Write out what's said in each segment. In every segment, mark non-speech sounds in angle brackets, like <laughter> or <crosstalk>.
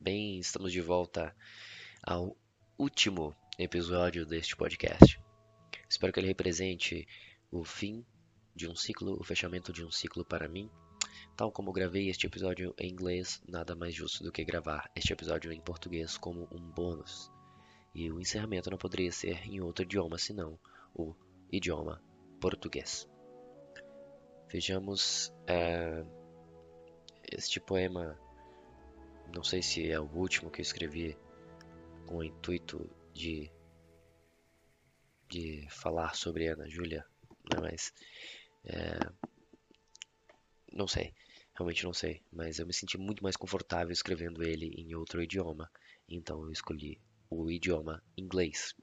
Bem, estamos de volta ao último episódio deste podcast. Espero que ele represente o fim de um ciclo, o fechamento de um ciclo para mim. Tal como gravei este episódio em inglês, nada mais justo do que gravar este episódio em português como um bônus. E o encerramento não poderia ser em outro idioma senão o idioma português. Vejamos é, este poema. Não sei se é o último que eu escrevi com o intuito de de falar sobre Ana Júlia, né? mas é, não sei, realmente não sei, mas eu me senti muito mais confortável escrevendo ele em outro idioma, então eu escolhi o idioma inglês.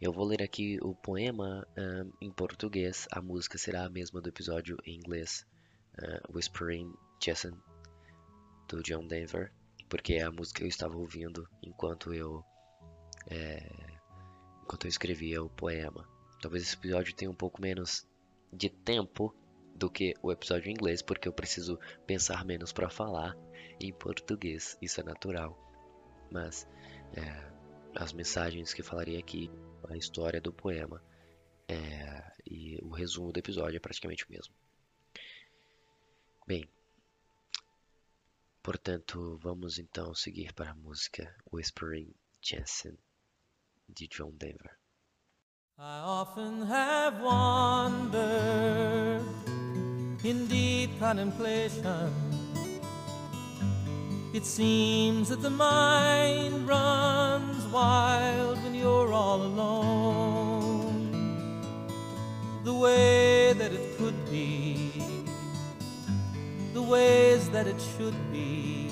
Eu vou ler aqui o poema um, em português. A música será a mesma do episódio em inglês, uh, Whispering Jason, do John Denver, porque é a música que eu estava ouvindo enquanto eu é, enquanto eu escrevia o poema. Talvez esse episódio tenha um pouco menos de tempo do que o episódio em inglês, porque eu preciso pensar menos para falar em português. Isso é natural. Mas é, as mensagens que falarei aqui a história do poema. É, e o resumo do episódio é praticamente o mesmo. Bem, portanto, vamos então seguir para a música Whispering Jensen de John Denver. I often have wandered in deep contemplation. It seems that the mind runs wild when you're all alone. The way that it could be, the ways that it should be.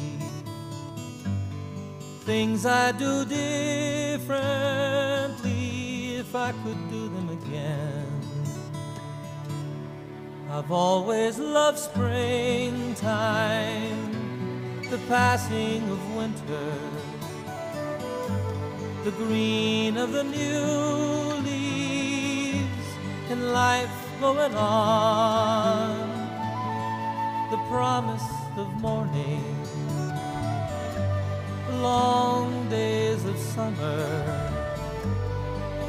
Things I do differently if I could do them again. I've always loved springtime the passing of winter, the green of the new leaves, and life going on, the promise of morning, long days of summer,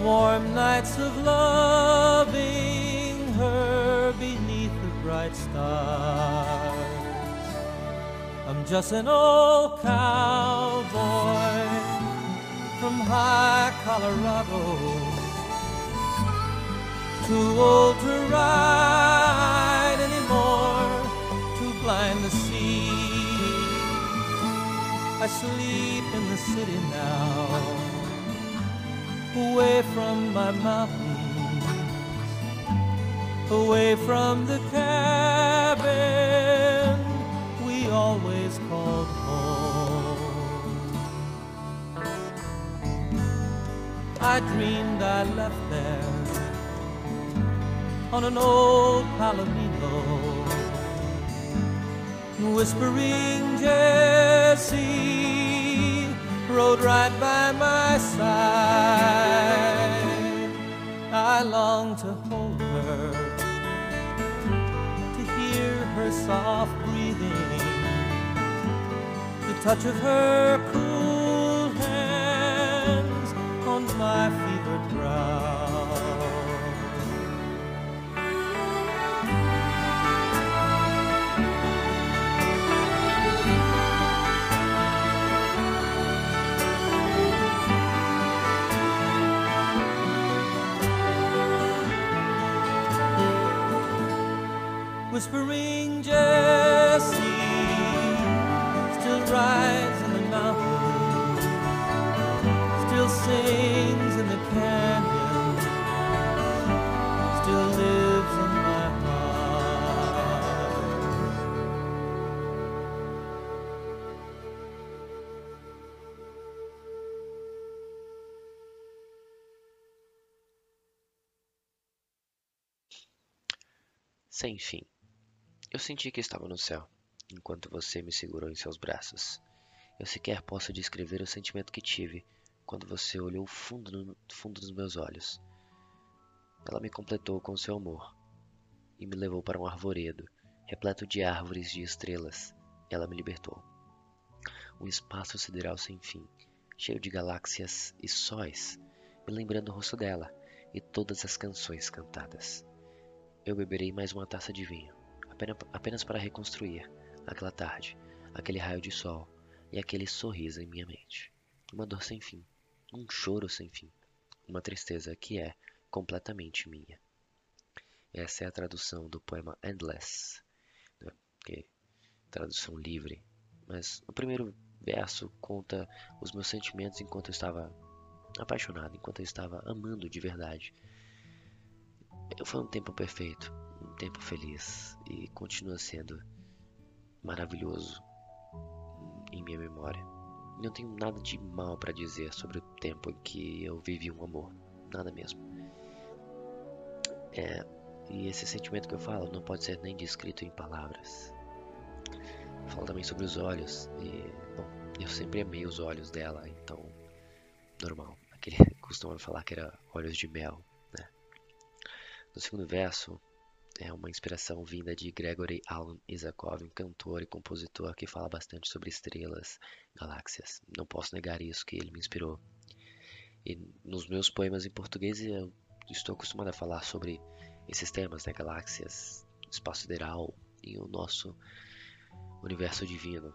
warm nights of loving her beneath the bright stars. I'm just an old cowboy from high Colorado, too old to ride I sleep in the city now, away from my mountains, away from the cabin we always called home. I dreamed I left there on an old Palomino, whispering Jessie rode right by my side. I long to hold her, to hear her soft breathing, the touch of her Whispering Jessie still rides in the mountains, still sings in the canyon, still lives in my heart. Sem fim. Eu senti que estava no céu, enquanto você me segurou em seus braços. Eu sequer posso descrever o sentimento que tive quando você olhou fundo no fundo dos meus olhos. Ela me completou com seu amor e me levou para um arvoredo, repleto de árvores de estrelas. Ela me libertou. um espaço sideral sem fim, cheio de galáxias e sóis, me lembrando o rosto dela e todas as canções cantadas. Eu beberei mais uma taça de vinho, apenas para reconstruir aquela tarde, aquele raio de sol e aquele sorriso em minha mente. Uma dor sem fim, um choro sem fim, uma tristeza que é completamente minha. Essa é a tradução do poema Endless, né? que tradução livre. Mas o primeiro verso conta os meus sentimentos enquanto eu estava apaixonado, enquanto eu estava amando de verdade. Foi um tempo perfeito, tempo feliz e continua sendo maravilhoso em minha memória. Não tenho nada de mal para dizer sobre o tempo em que eu vivi um amor, nada mesmo. É, e esse sentimento que eu falo não pode ser nem descrito em palavras. Falo também sobre os olhos. E, bom, eu sempre amei os olhos dela, então, normal. Aquele <laughs> costumava falar que era olhos de mel, né? No segundo verso, é uma inspiração vinda de Gregory Alan Isakov, um cantor e compositor que fala bastante sobre estrelas, galáxias. Não posso negar isso, que ele me inspirou. E nos meus poemas em português eu estou acostumado a falar sobre esses temas, né? Galáxias, espaço sideral e o nosso universo divino.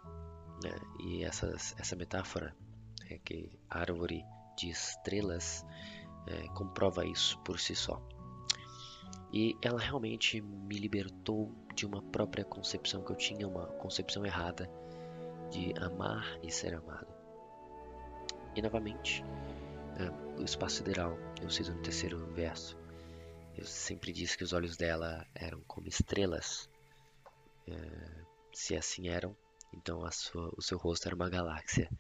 Né? E essas, essa metáfora, é que árvore de estrelas, é, comprova isso por si só. E ela realmente me libertou de uma própria concepção que eu tinha, uma concepção errada de amar e ser amado. E novamente, é, o espaço sideral, eu cito no terceiro verso. Eu sempre disse que os olhos dela eram como estrelas. É, se assim eram, então sua, o seu rosto era uma galáxia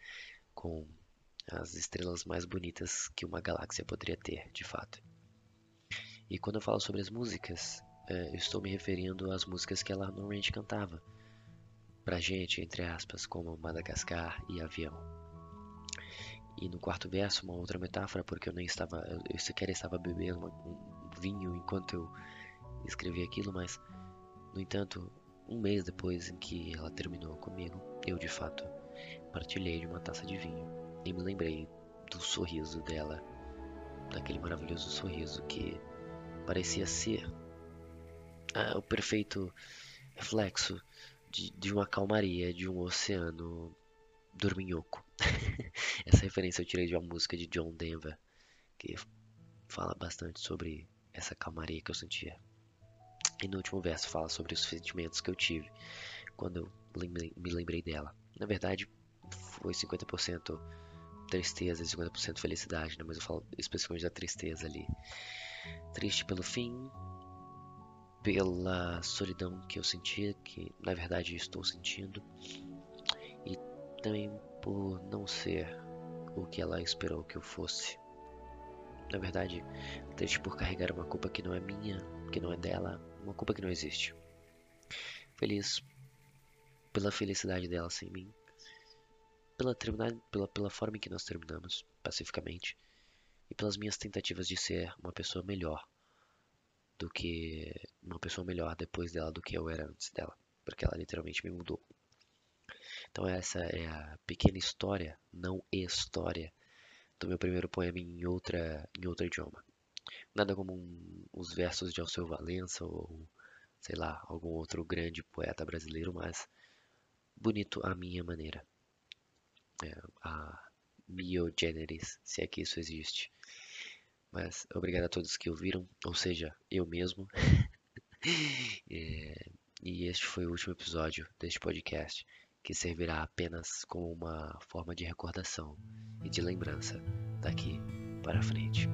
com as estrelas mais bonitas que uma galáxia poderia ter, de fato. E quando eu falo sobre as músicas, é, eu estou me referindo às músicas que ela normalmente cantava pra gente, entre aspas, como Madagascar e Avião. E no quarto verso, uma outra metáfora, porque eu nem estava, eu sequer estava bebendo um vinho enquanto eu escrevi aquilo, mas, no entanto, um mês depois em que ela terminou comigo, eu de fato partilhei de uma taça de vinho e me lembrei do sorriso dela, daquele maravilhoso sorriso que parecia ser ah, o perfeito reflexo de, de uma calmaria de um oceano dorminhoco. <laughs> Essa referência eu tirei de uma música de John Denver que fala bastante sobre essa calmaria que eu sentia. E no último verso fala sobre os sentimentos que eu tive quando eu me lembrei dela. Na verdade, foi 50% tristeza e 50% felicidade, né? mas eu falo especificamente da tristeza ali. Triste pelo fim, pela solidão que eu sentia, que na verdade estou sentindo, e também por não ser o que ela esperou que eu fosse. Na verdade, triste por carregar uma culpa que não é minha, que não é dela, uma culpa que não existe. Feliz pela felicidade dela sem mim, pela, pela, pela forma em que nós terminamos, pacificamente, e pelas minhas tentativas de ser uma pessoa melhor do que uma pessoa melhor depois dela do que eu era antes dela, porque ela literalmente me mudou. Então essa é a pequena história, não história, do meu primeiro poema em outra em outro idioma. Nada como um, os versos de Alceu Valença ou, sei lá, algum outro grande poeta brasileiro, mas bonito à minha maneira. É, a mio generis, se é que isso existe. Mas obrigado a todos que ouviram, ou seja, eu mesmo. <laughs> é, e este foi o último episódio deste podcast, que servirá apenas como uma forma de recordação e de lembrança daqui para frente.